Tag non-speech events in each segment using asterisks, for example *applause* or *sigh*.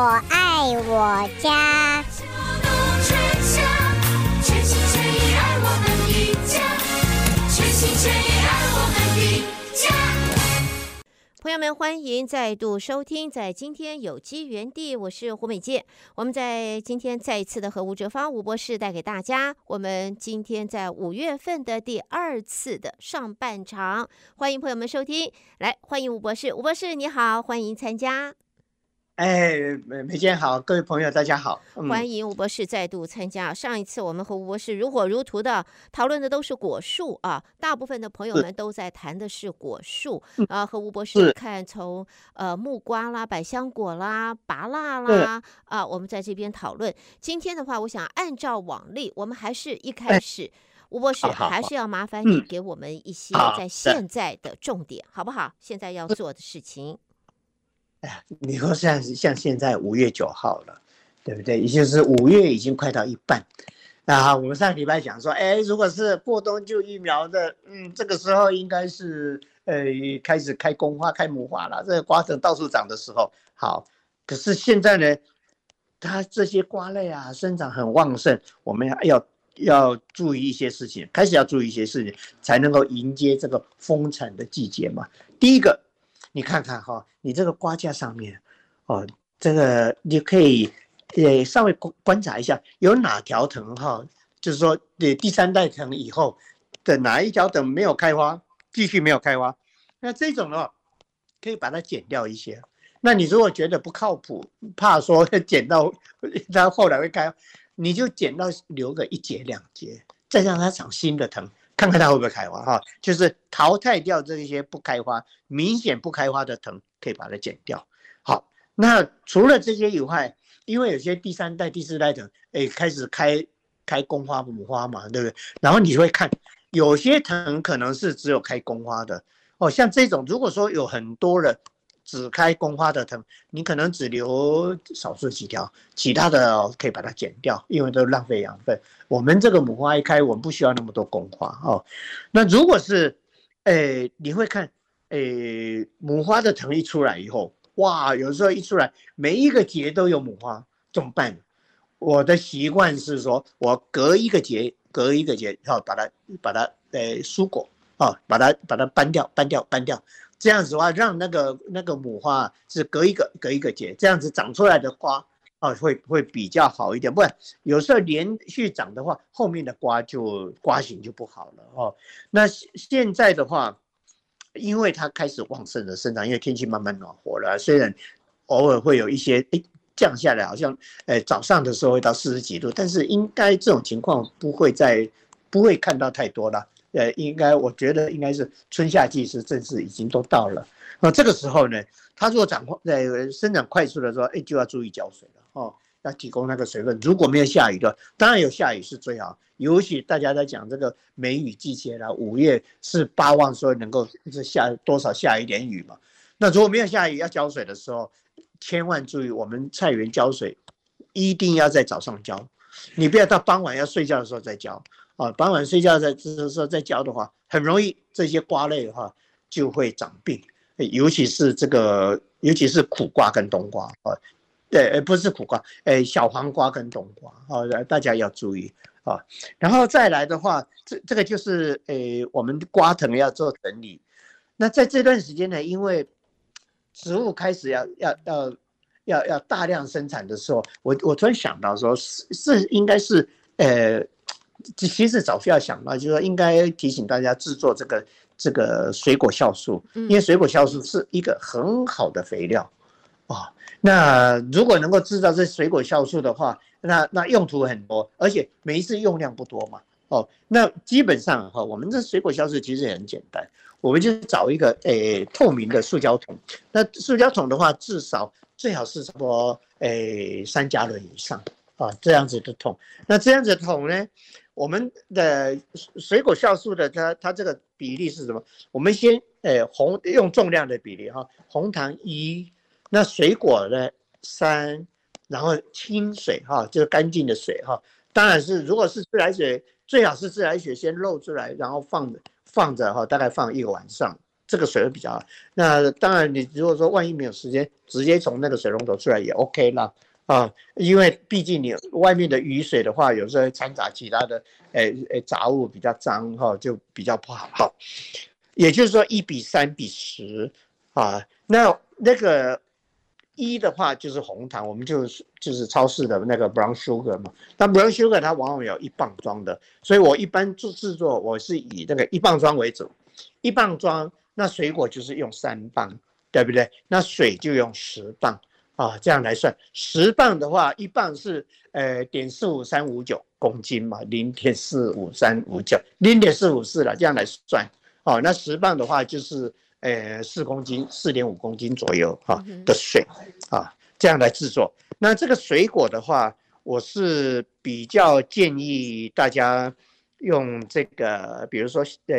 我爱我家。朋友们，欢迎再度收听，在今天有机园地，我是胡美健。我们在今天再一次的和吴哲芳吴博士带给大家，我们今天在五月份的第二次的上半场，欢迎朋友们收听，来欢迎吴博士，吴博士你好，欢迎参加。哎，美美健好，各位朋友大家好，嗯、欢迎吴博士再度参加。上一次我们和吴博士如火如荼的讨论的都是果树啊，大部分的朋友们都在谈的是果树啊。和吴博士看从呃木瓜啦、百香果啦、芭乐啦啊，我们在这边讨论。今天的话，我想按照往例，我们还是一开始，吴博士还是要麻烦你给我们一些在现在的重点，好不好？现在要做的事情。哎呀，你说像像现在五月九号了，对不对？也就是五月已经快到一半。啊，我们上礼拜讲说，哎，如果是过冬就疫苗的，嗯，这个时候应该是呃开始开公花、开母花了，这个瓜藤到处长的时候。好，可是现在呢，它这些瓜类啊生长很旺盛，我们要要要注意一些事情，开始要注意一些事情，才能够迎接这个丰产的季节嘛。第一个。你看看哈，你这个瓜架上面，哦，这个你可以呃稍微观观察一下，有哪条藤哈，就是说对第三代藤以后的哪一条藤没有开花，继续没有开花，那这种的话可以把它剪掉一些。那你如果觉得不靠谱，怕说 *laughs* 剪到它后来会开，你就剪到留个一节两节，再让它长新的藤。看看它会不会开花哈，就是淘汰掉这些不开花、明显不开花的藤，可以把它剪掉。好，那除了这些以外，因为有些第三代、第四代藤，哎，开始开开公花、母花嘛，对不对？然后你会看，有些藤可能是只有开公花的哦，像这种，如果说有很多人。只开公花的藤，你可能只留少数几条，其他的可以把它剪掉，因为都浪费养分。我们这个母花一开，我们不需要那么多公花哦。那如果是，诶，你会看，诶，母花的藤一出来以后，哇，有时候一出来，每一个节都有母花，怎么办？我的习惯是说，我隔一个节，隔一个节，然后把它把它诶疏果啊，把它把它搬掉，搬掉，搬掉。这样子的话，让那个那个母花是隔一个隔一个节，这样子长出来的花啊，会会比较好一点。不然有时候连续长的话，后面的瓜就瓜型就不好了哦。那现在的话，因为它开始旺盛的生长，因为天气慢慢暖和了，虽然偶尔会有一些诶降下来，好像诶早上的时候会到四十几度，但是应该这种情况不会再不会看到太多了。呃，应该我觉得应该是春夏季是正式已经都到了。那这个时候呢，它如果长快在生长快速的时候，哎，就要注意浇水了哦，要提供那个水分。如果没有下雨的，当然有下雨是最好。尤其大家在讲这个梅雨季节了，五月是八望说能够是下多少下一点雨嘛。那如果没有下雨要浇水的时候，千万注意，我们菜园浇水一定要在早上浇，你不要到傍晚要睡觉的时候再浇。啊，傍晚睡觉在这时候再浇的话，很容易这些瓜类的话就会长病，尤其是这个，尤其是苦瓜跟冬瓜啊，对，不是苦瓜，哎，小黄瓜跟冬瓜啊，大家要注意啊。然后再来的话，这这个就是诶，我们瓜藤要做整理。那在这段时间呢，因为植物开始要要要要要大量生产的时候，我我突然想到说，是是应该是呃。其实早就要想到，就是说应该提醒大家制作这个这个水果酵素，因为水果酵素是一个很好的肥料，哦。那如果能够制造这水果酵素的话，那那用途很多，而且每一次用量不多嘛。哦，那基本上哈，我们这水果酵素其实也很简单，我们就找一个诶透明的塑胶桶。那塑胶桶的话，至少最好是差不多诶三加仑以上啊，这样子的桶。那这样子的桶呢？我们的水果酵素的它它这个比例是什么？我们先诶红用重量的比例哈，红糖一，那水果呢三，然后清水哈，就是干净的水哈。当然是如果是自来水，最好是自来水先漏出来，然后放放着哈，大概放一个晚上这个水会比较好。那当然，你如果说万一没有时间，直接从那个水龙头出来也 OK 啦。啊，因为毕竟你外面的雨水的话，有时候掺杂其他的，诶、诶、杂物比较脏哈，就比较不好。哈，也就是说一比三比十啊，那那个一的话就是红糖，我们就是就是超市的那个 brown sugar 嘛。那 brown sugar 它往往有一磅装的，所以我一般做制作，我是以那个一磅装为主，一磅装，那水果就是用三磅，对不对？那水就用十磅。啊，这样来算，十磅的话，一磅是呃点四五三五九公斤嘛，零点四五三五九，零点四五四了，这样来算，哦，那十磅的话就是呃四公斤，四点五公斤左右哈的水，啊，这样来制作。那这个水果的话，我是比较建议大家用这个，比如说呃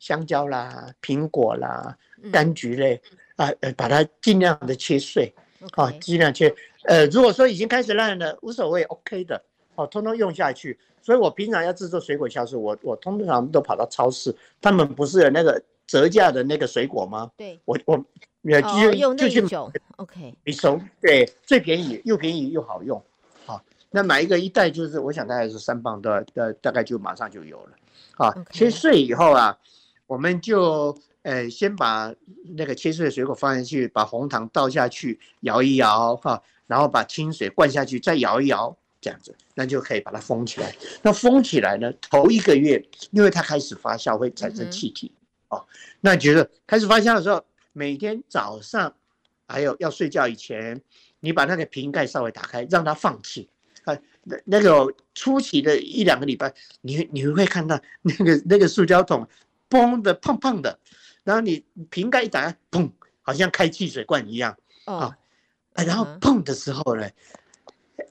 香蕉啦、苹果啦、柑橘类啊，呃把它尽量的切碎。好，尽量切。呃，如果说已经开始烂了，无所谓，OK 的。哦，通通用下去。所以我平常要制作水果酵素，我我通常都跑到超市，他们不是有那个折价的那个水果吗？对，我我也就、哦、就去买。OK，你熟，对，最便宜，又便宜又好用。好，那买一个一袋就是，我想大概是三磅的，大大概就马上就有了。好，okay. 切碎以后啊，我们就。呃，先把那个切碎的水果放进去，把红糖倒下去，摇一摇哈，然后把清水灌下去，再摇一摇，这样子，那就可以把它封起来。那封起来呢，头一个月，因为它开始发酵会产生气体，哦，那觉得开始发酵的时候，每天早上还有要睡觉以前，你把那个瓶盖稍微打开，让它放气啊。那那个初期的一两个礼拜，你你会看到那个那个塑胶桶嘣的胖胖的。然后你瓶盖一打开，砰，好像开汽水罐一样啊！然后砰的时候呢，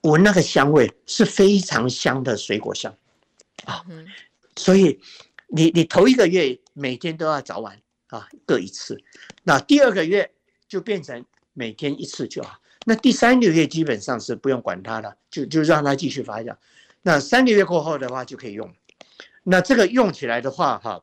闻那个香味是非常香的水果香啊！所以你你头一个月每天都要早晚啊各一次，那第二个月就变成每天一次就好。那第三个月基本上是不用管它了，就就让它继续发酵。那三个月过后的话就可以用。那这个用起来的话，哈。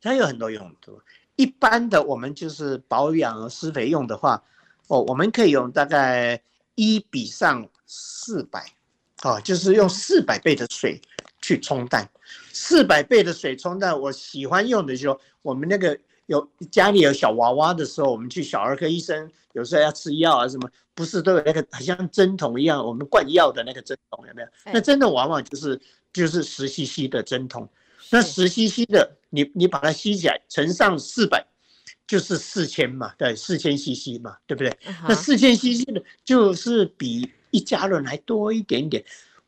它有很多用途，一般的我们就是保养施肥用的话，哦，我们可以用大概一比上四百，哦，就是用四百倍的水去冲淡，四百倍的水冲淡。我喜欢用的就是我们那个有家里有小娃娃的时候，我们去小儿科医生，有时候要吃药啊什么，不是都有那个好像针筒一样，我们灌药的那个针筒有没有？那真的往往就是就是十 CC 的针筒。那十 CC 的，你你把它吸起来，乘上四百，就是四千嘛，对，四千 CC 嘛，对不对？那四千 CC 的，就是比一加仑还多一点点。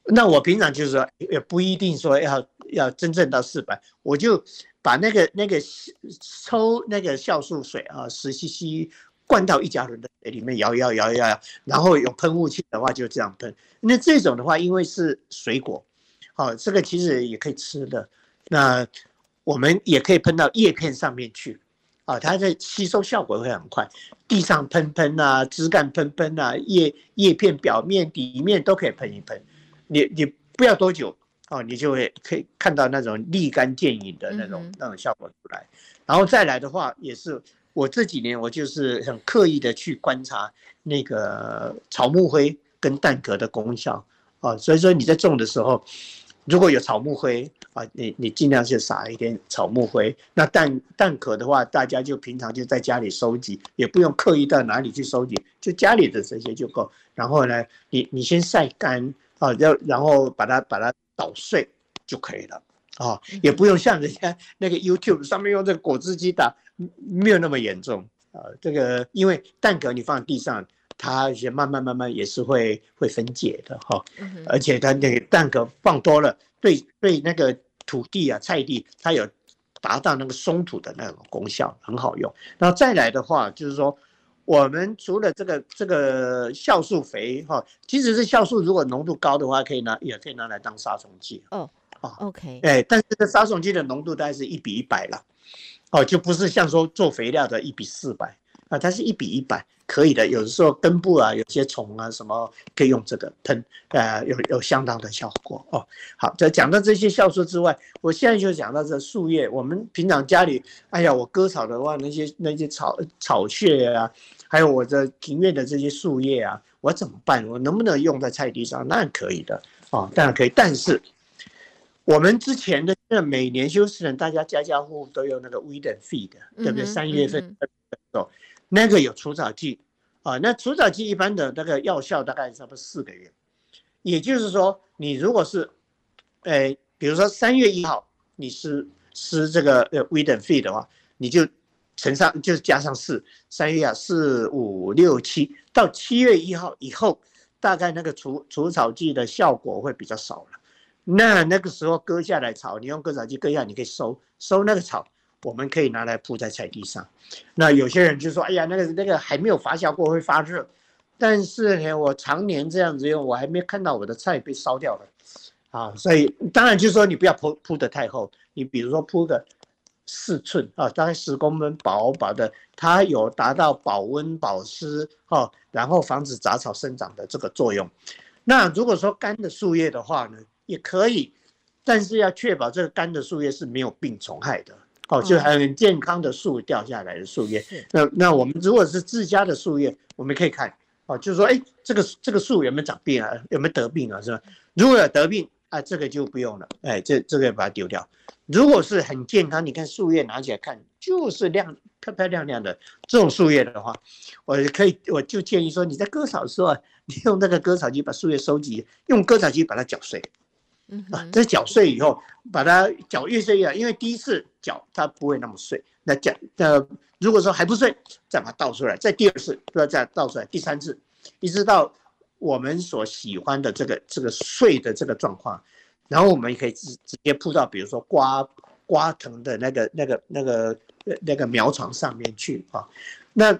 那我平常就是说，也不一定说要要真正到四百，我就把那个那个抽那个酵素水啊，十 CC 灌到一加仑的水里面，摇摇摇摇摇，然后有喷雾器的话就这样喷。那这种的话，因为是水果，好，这个其实也可以吃的。那我们也可以喷到叶片上面去，啊，它的吸收效果会很快。地上喷喷啊，枝干喷喷啊，叶叶片表面、底面都可以喷一喷。你你不要多久，哦，你就会可以看到那种立竿见影的那种那种效果出来。然后再来的话，也是我这几年我就是很刻意的去观察那个草木灰跟蛋壳的功效啊，所以说你在种的时候。如果有草木灰啊，你你尽量是撒一点草木灰。那蛋蛋壳的话，大家就平常就在家里收集，也不用刻意到哪里去收集，就家里的这些就够。然后呢，你你先晒干啊，要然后把它把它捣碎就可以了啊，也不用像人家 *laughs* 那个 YouTube 上面用这个果汁机打，没有那么严重啊。这个因为蛋壳你放地上。它也慢慢慢慢也是会会分解的哈，而且它那个蛋壳放多了，对对那个土地啊菜地，它有达到那个松土的那种功效，很好用。然后再来的话，就是说我们除了这个这个酵素肥哈，即使是酵素，如果浓度高的话，可以拿也可以拿来当杀虫剂哦。哦，OK，哎，但是这杀虫剂的浓度大概是一比一百了，哦，就不是像说做肥料的一比四百。啊，它是一比一百，可以的。有的时候根部啊，有些虫啊什么，可以用这个喷，呃，有有相当的效果哦。好，在讲到这些酵素之外，我现在就讲到这树叶。我们平常家里，哎呀，我割草的话，那些那些草草屑啊，还有我的庭院的这些树叶啊，我怎么办？我能不能用在菜地上？那可以的哦，当然可以，但是。我们之前的那每年休斯人，大家家家户户都有那个 weed and feed，对不对？三月份的时候，那个有除草剂啊，那除草剂一般的那个药效大概差不多四个月。也就是说，你如果是，诶，比如说三月一号你施施这个呃 weed and feed 的话，你就乘上就是加上四，三月啊四五六七，到七月一号以后，大概那个除除草剂的效果会比较少了。那那个时候割下来草，你用割草机割下，你可以收收那个草，我们可以拿来铺在菜地上。那有些人就说：“哎呀，那个那个还没有发酵过，会发热。”但是呢，我常年这样子用，我还没看到我的菜被烧掉了啊。所以当然就是说，你不要铺铺得太厚，你比如说铺个四寸啊，大概十公分薄薄的，它有达到保温保湿哈，然后防止杂草生长的这个作用。那如果说干的树叶的话呢？也可以，但是要确保这个干的树叶是没有病虫害的哦，就很健康的树掉下来的树叶。那那我们如果是自家的树叶，我们可以看哦，就是说，哎，这个这个树有没有长病啊？有没有得病啊？是吧？如果有得病啊，这个就不用了，哎，这这个把它丢掉。如果是很健康，你看树叶拿起来看，就是亮漂漂亮亮的这种树叶的话，我可以，我就建议说，你在割草的时候，*laughs* 你用那个割草机把树叶收集，用割草机把它搅碎。啊，这搅碎以后，把它搅越碎越好，因为第一次搅它不会那么碎。那脚呃，如果说还不碎，再把它倒出来，再第二次不要再倒出来，第三次，一直到我们所喜欢的这个这个碎的这个状况，然后我们也可以直直接铺到比如说瓜瓜藤的那个那个那个那个苗床上面去啊。那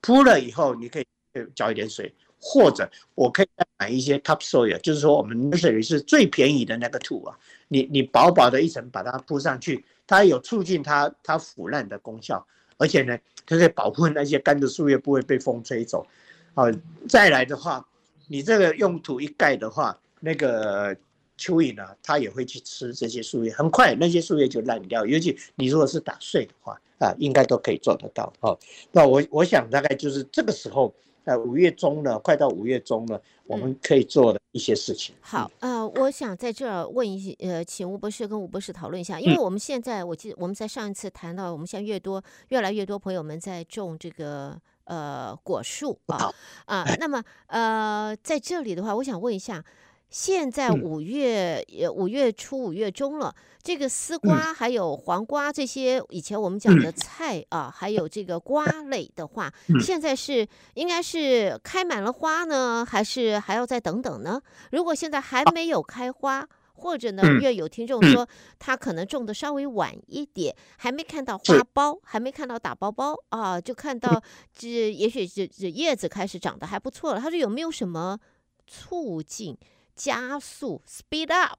铺了以后，你可以浇一点水。或者我可以买一些 topsoil，就是说我们等于是最便宜的那个土啊，你你薄薄的一层把它铺上去，它有促进它它腐烂的功效，而且呢，它可以保护那些干的树叶不会被风吹走。好，再来的话，你这个用土一盖的话，那个蚯蚓呢，它也会去吃这些树叶，很快那些树叶就烂掉。尤其你如果是打碎的话啊，应该都可以做得到哦。那我我想大概就是这个时候。呃，五月中了，快到五月中了，我们可以做的一些事情。嗯、好，呃，我想在这儿问一些，呃，请吴博士跟吴博士讨论一下，因为我们现在，我记得我们在上一次谈到，我们现在越多，越来越多朋友们在种这个呃果树啊啊，那么呃，在这里的话，我想问一下。现在五月呃五月初五月中了，这个丝瓜还有黄瓜这些以前我们讲的菜啊，还有这个瓜类的话，现在是应该是开满了花呢，还是还要再等等呢？如果现在还没有开花，或者呢，因为有听众说他可能种的稍微晚一点，还没看到花苞，还没看到打包包啊，就看到这也许这这叶子开始长得还不错了。他说有没有什么促进？加速，speed up，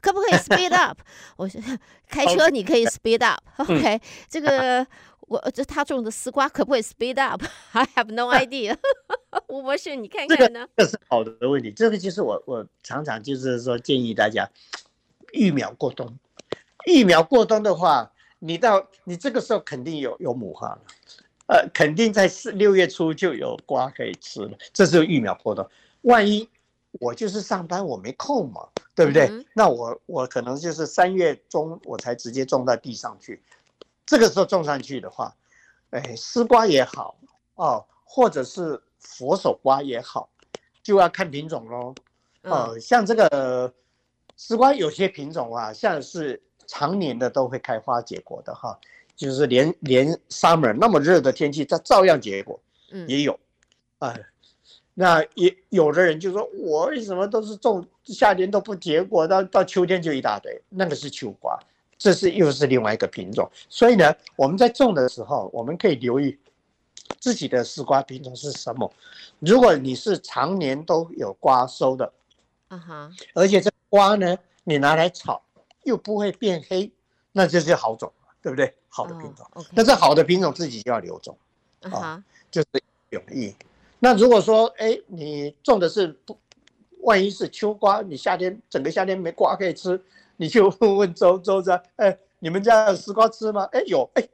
可不可以 speed up？*laughs* 我 *laughs* 开车你可以 speed up，OK？*laughs* 这个我这他种的丝瓜可不可以 speed up？I have no idea。吴博士，你看看呢？这个是好的问题，这个就是我我常常就是说建议大家育苗过冬。育苗过冬的话，你到你这个时候肯定有有母花了，呃，肯定在四六月初就有瓜可以吃了。这是育苗过冬，万一。我就是上班，我没空嘛，对不对？嗯、那我我可能就是三月中我才直接种到地上去，这个时候种上去的话，哎，丝瓜也好哦，或者是佛手瓜也好，就要看品种喽。哦、嗯，像这个丝瓜有些品种啊，像是常年的都会开花结果的哈，就是连连 summer 那么热的天气，它照样结果，嗯，也有，哎。那也有的人就说，我为什么都是种夏天都不结果，到到秋天就一大堆，那个是秋瓜，这是又是另外一个品种。所以呢，我们在种的时候，我们可以留意自己的丝瓜品种是什么。如果你是常年都有瓜收的，啊哈，而且这瓜呢，你拿来炒又不会变黑，那就是好种，对不对？好的品种，那这好的品种自己就要留种。啊哈，就是永益。那如果说哎，你种的是不，万一是秋瓜，你夏天整个夏天没瓜可以吃，你就问问周周子，哎，你们家有丝瓜吃吗？哎，有，哎，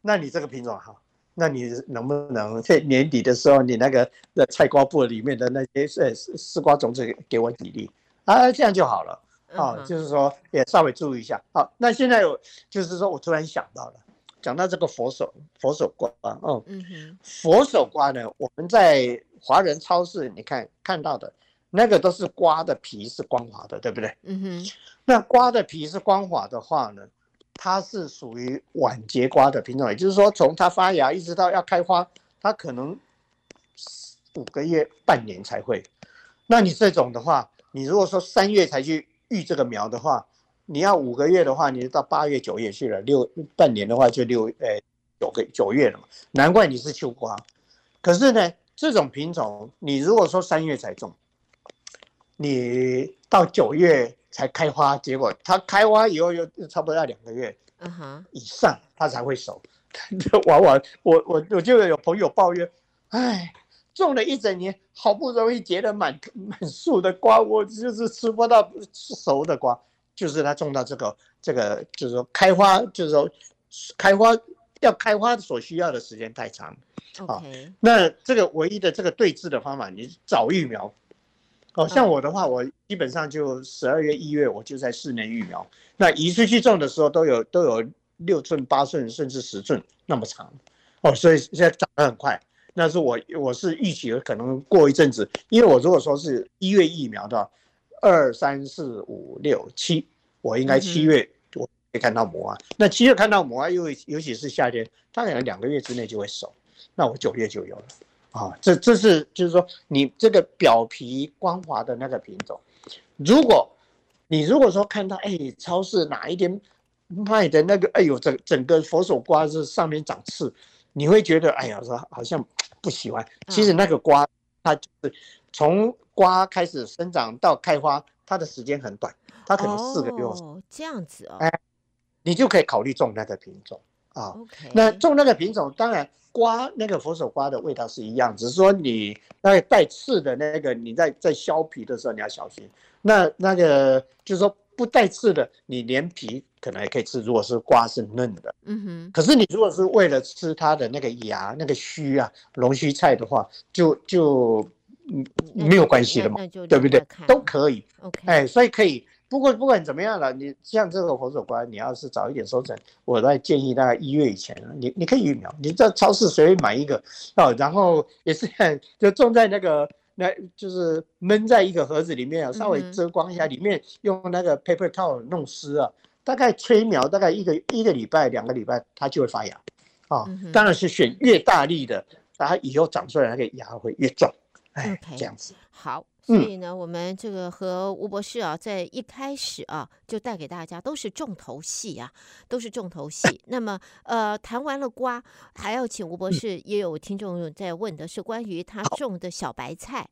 那你这个品种好，那你能不能在年底的时候，你那个的菜瓜布里面的那些丝丝瓜种子给我几粒啊？这样就好了。啊、哦，就是说也稍微注意一下。好，那现在有，就是说我突然想到了，讲到这个佛手佛手瓜啊，哦、嗯哼，佛手瓜呢，我们在华人超市你看看到的那个都是瓜的皮是光滑的，对不对？嗯哼，那瓜的皮是光滑的话呢，它是属于晚节瓜的品种，也就是说从它发芽一直到要开花，它可能五个月半年才会。那你这种的话，你如果说三月才去。育这个苗的话，你要五个月的话，你就到八月九月去了；六半年的话，就六呃九个九月了嘛。难怪你是秋瓜。可是呢，这种品种，你如果说三月才种，你到九月才开花，结果它开花以后又差不多要两个月，以上它才会熟。*laughs* 往往我我我就有朋友抱怨，哎。种了一整年，好不容易结了满满树的瓜，我就是吃不到熟的瓜。就是它种到这个这个，就是说开花，就是说开花要开花所需要的时间太长。好，Okay. 那这个唯一的这个对治的方法，你早育苗。哦，像我的话，我基本上就十二月一月我就在室内育苗。那移出去种的时候，都有都有六寸、八寸甚至十寸那么长。哦，所以现在长得很快。那是我，我是预期可能过一阵子，因为我如果说是一月疫苗的，二三四五六七，我应该七月我可以看到膜啊。嗯、那七月看到膜啊，又尤其是夏天，它可能两个月之内就会熟，那我九月就有了啊。这这是就是说你这个表皮光滑的那个品种，如果你如果说看到哎，超市哪一天卖的那个哎呦，整整个佛手瓜是上面长刺，你会觉得哎呀，说好像。不喜欢，其实那个瓜，它就是从瓜开始生长到开花，它的时间很短，它可能四个月。哦，这样子哦。哎，你就可以考虑种那个品种啊。OK。那种那个品种，当然瓜那个佛手瓜的味道是一样，只是说你那个带刺的那个，你在在削皮的时候你要小心。那那个就是说。不带刺的，你连皮可能也可以吃。如果是瓜是嫩的，嗯哼。可是你如果是为了吃它的那个芽、那个须啊、龙须菜的话，就就嗯没有关系的嘛，对不对？都可以。OK，哎，所以可以。不过不管怎么样了，你像这个佛手瓜，你要是早一点收成，我再建议大概一月以前，你你可以育苗，你在超市随便买一个哦，然后也是就种在那个。那就是闷在一个盒子里面啊，稍微遮光一下，里面用那个 paper towel 弄湿啊，大概催苗大概一个一个礼拜两个礼拜，它就会发芽啊。当然是选越大力的，它以后长出来那个芽会越壮。哎，这样子。好，所以呢，我们这个和吴博士啊，在一开始啊，就带给大家都是重头戏啊，都是重头戏。那么呃，谈完了瓜，还要请吴博士，也有听众在问的是关于他种的小白菜。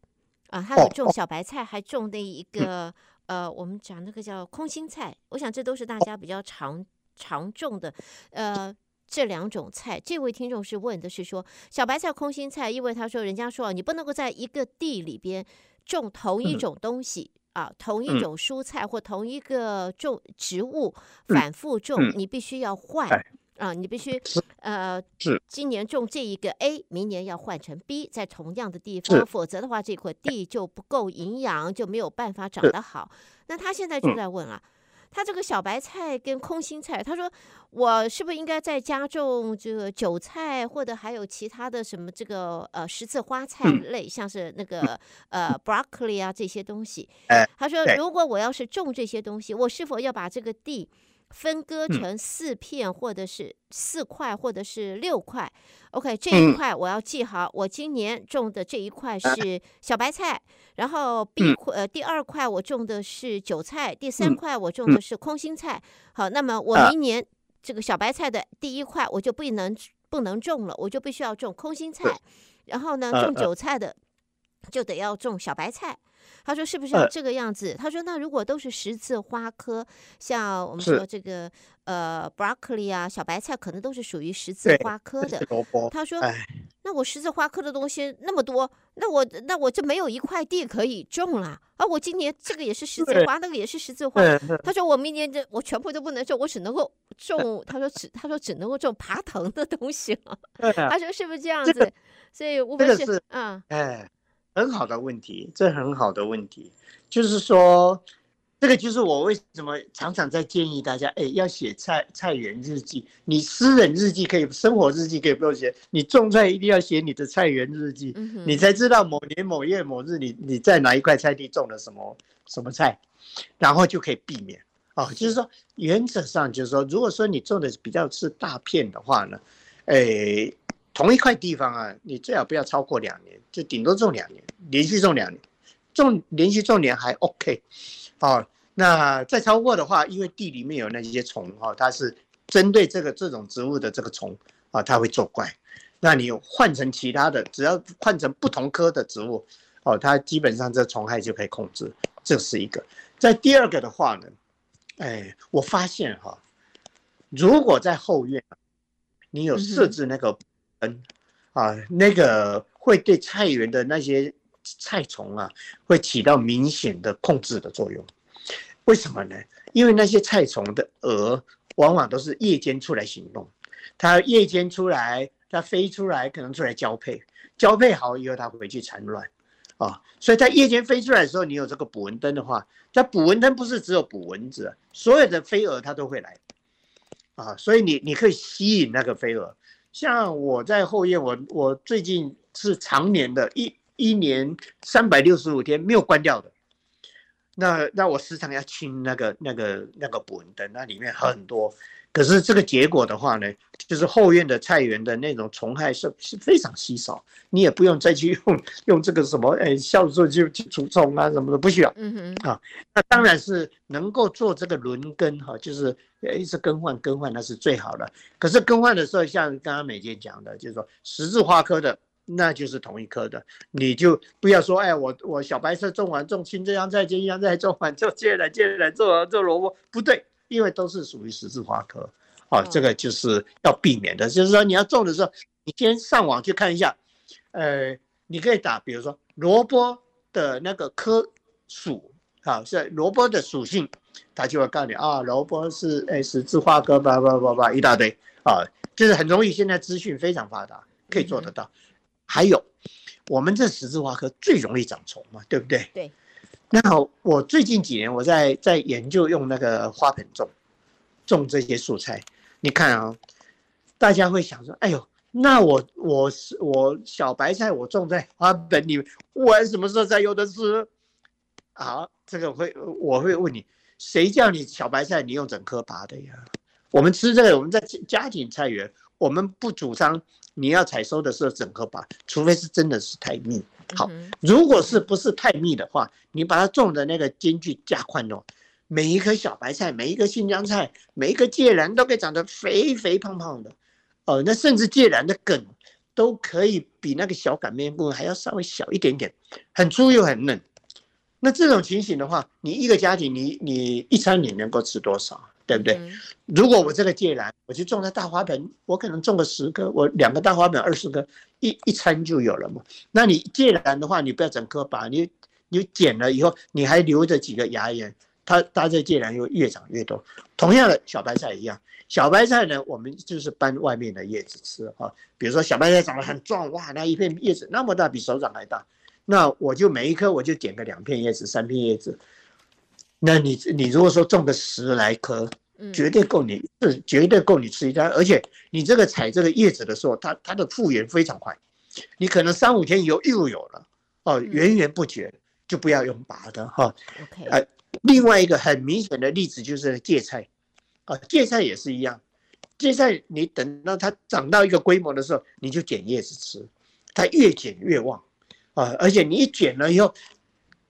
啊，他有种小白菜，还种的一个呃，我们讲那个叫空心菜。我想这都是大家比较常常种的，呃，这两种菜。这位听众是问的是说，小白菜、空心菜，因为他说人家说你不能够在一个地里边种同一种东西啊，同一种蔬菜或同一个种植物反复种，你必须要换。啊，你必须，呃，今年种这一个 A，明年要换成 B，在同样的地方，否则的话，这块地就不够营养，就没有办法长得好。那他现在就在问啊，他这个小白菜跟空心菜，他说我是不是应该再加种这个韭菜，或者还有其他的什么这个呃十字花菜类，像是那个呃 broccoli 啊这些东西？他说如果我要是种这些东西，我是否要把这个地？分割成四片，或者是四块，或者是六块。OK，这一块我要记好，我今年种的这一块是小白菜，然后 B 块呃第二块我种的是韭菜，第三块我种的是空心菜。好，那么我明年这个小白菜的第一块我就不能不能种了，我就必须要种空心菜。然后呢，种韭菜的就得要种小白菜。他说是不是要这个样子？他说那如果都是十字花科，像我们说这个呃 broccoli 啊，小白菜可能都是属于十字花科的。他说，那我十字花科的东西那么多，那我那我就没有一块地可以种了啊！我今年这个也是十字花，那个也是十字花。他说我明年这我全部都不能种，我只能够种。他说只他说只能够种爬藤的东西了。他说是不是这样子？这个、所以我们是嗯哎。很好的问题，这很好的问题，就是说，这个就是我为什么常常在建议大家，哎，要写菜菜园日记。你私人日记可以，生活日记可以不用写，你种菜一定要写你的菜园日记，嗯、你才知道某年某月某日你你在哪一块菜地种了什么什么菜，然后就可以避免哦。就是说，原则上就是说，如果说你种的比较是大片的话呢，哎。同一块地方啊，你最好不要超过两年，就顶多种两年，连续种两年，种连续种年还 OK，哦，那再超过的话，因为地里面有那些虫哈，它是针对这个这种植物的这个虫啊，它会作怪，那你换成其他的，只要换成不同科的植物哦，它基本上这虫害就可以控制，这是一个。在第二个的话呢，哎，我发现哈，如果在后院，你有设置那个。嗯，啊，那个会对菜园的那些菜虫啊，会起到明显的控制的作用。为什么呢？因为那些菜虫的蛾往往都是夜间出来行动，它夜间出来，它飞出来，可能出来交配，交配好以后，它回去产卵，啊，所以在夜间飞出来的时候，你有这个捕蚊灯的话，它捕蚊灯不是只有捕蚊子，所有的飞蛾它都会来，啊，所以你你可以吸引那个飞蛾。像我在后院，我我最近是常年的，一一年三百六十五天没有关掉的。那那我时常要清那个那个那个捕蚊灯，那里面很多。可是这个结果的话呢，就是后院的菜园的那种虫害是是非常稀少，你也不用再去用 *laughs* 用这个什么哎酵素去去除虫啊什么的，不需要。嗯哼。啊，那当然是能够做这个轮耕哈，就是一直更换更换那是最好的。可是更换的时候，像刚刚美娟讲的，就是说十字花科的，那就是同一科的，你就不要说哎我我小白菜种完种青江菜、青江菜种完就接着接着做做萝卜，不对。因为都是属于十字花科，哦，这个就是要避免的。就是说，你要种的时候，你先上网去看一下，呃，你可以打，比如说萝卜的那个科属，啊，是萝卜的属性，他就会告诉你啊，萝卜是哎十字花科，叭叭叭叭一大堆啊，就是很容易。现在资讯非常发达，可以做得到。还有，我们这十字花科最容易长虫嘛，对不对？对。那好，我最近几年我在在研究用那个花盆种种这些蔬菜。你看啊，大家会想说：“哎呦，那我我是我小白菜我种在花盆里，我什么时候才有的吃？”好，这个会我会问你，谁叫你小白菜你用整颗拔的呀？我们吃这个，我们在家庭菜园，我们不主张你要采收的时候整颗拔，除非是真的是太密。好，如果是不是太密的话，你把它种的那个间距加宽哦，每一颗小白菜，每一个新疆菜，每一个芥兰都可以长得肥肥胖胖的，哦，那甚至芥兰的梗都可以比那个小擀面棍还要稍微小一点点，很粗又很嫩。那这种情形的话，你一个家庭，你你一餐你能够吃多少？对不对？如果我这个芥兰，我就种在大花盆，我可能种个十颗，我两个大花盆二十颗，一一餐就有了嘛。那你芥兰的话，你不要整颗拔，你你剪了以后，你还留着几个芽芽，它它这芥兰又越长越多。同样的小白菜一样，小白菜呢，我们就是掰外面的叶子吃啊。比如说小白菜长得很壮，哇，那一片叶子那么大，比手掌还大，那我就每一颗我就剪个两片叶子，三片叶子。那你你如果说种个十来棵，绝对够你是绝对够你吃一餐，而且你这个采这个叶子的时候，它它的复原非常快，你可能三五天以后又有了哦，源源不绝，就不要用拔的哈。呃，另外一个很明显的例子就是芥菜，啊，芥菜也是一样，芥菜你等到它长到一个规模的时候，你就剪叶子吃，它越剪越旺。啊，而且你一剪了以后。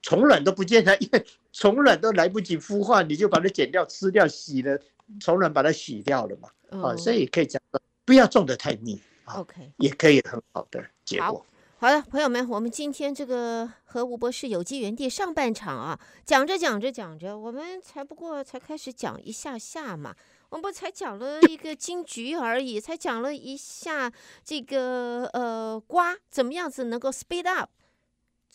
虫卵都不见了，因为虫卵都来不及孵化，你就把它剪掉、吃掉、洗了，虫卵把它洗掉了嘛。哦，所以可以讲，不要种的太密，OK，也可以很好的结果。好的，朋友们，我们今天这个和吴博士有机园地上半场啊，讲着讲着讲着，我们才不过才开始讲一下下嘛，我们不才讲了一个金桔而已，才讲了一下这个呃瓜怎么样子能够 speed up。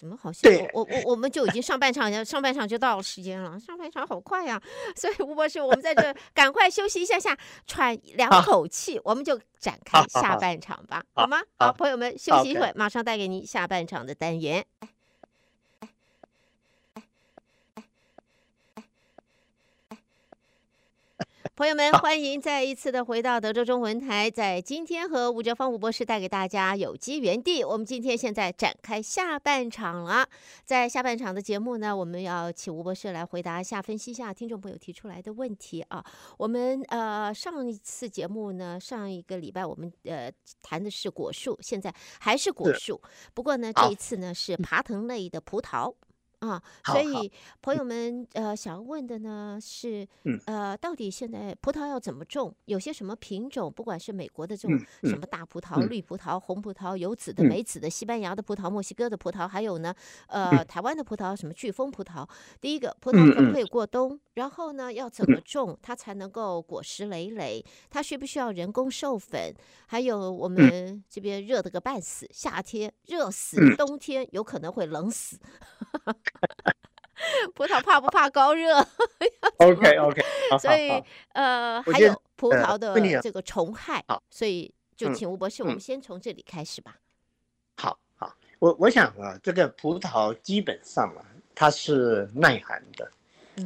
怎么好像我我我我们就已经上半场，上半场就到了时间了，上半场好快呀！所以吴博士，我们在这赶快休息一下下，喘两口气，我们就展开下半场吧，好吗？好，朋友们休息一会儿，马上带给您下半场的单元。朋友们，欢迎再一次的回到德州中文台。在今天和吴哲芳吴博士带给大家有机园地，我们今天现在展开下半场了。在下半场的节目呢，我们要请吴博士来回答一下、分析一下听众朋友提出来的问题啊。我们呃上一次节目呢，上一个礼拜我们呃谈的是果树，现在还是果树，不过呢这一次呢是爬藤类的葡萄。啊，所以朋友们呃想要问的呢是，呃，到底现在葡萄要怎么种？有些什么品种？不管是美国的这种什么大葡萄、绿葡萄、红葡萄、有籽的、没籽的，西班牙的葡萄、墨西哥的葡萄，还有呢，呃，台湾的葡萄，什么飓风葡萄？第一个，葡萄可不可以过冬？然后呢，要怎么种它才能够果实累累？它需不需要人工授粉？还有我们这边热的个半死，夏天热死，冬天有可能会冷死。*laughs* *laughs* 葡萄怕不怕高热？*laughs* OK OK，所以呃还有葡萄的这个虫害，所以就请吴博士，我们先从这里开始吧。好好，我我想啊，这个葡萄基本上啊，它是耐寒的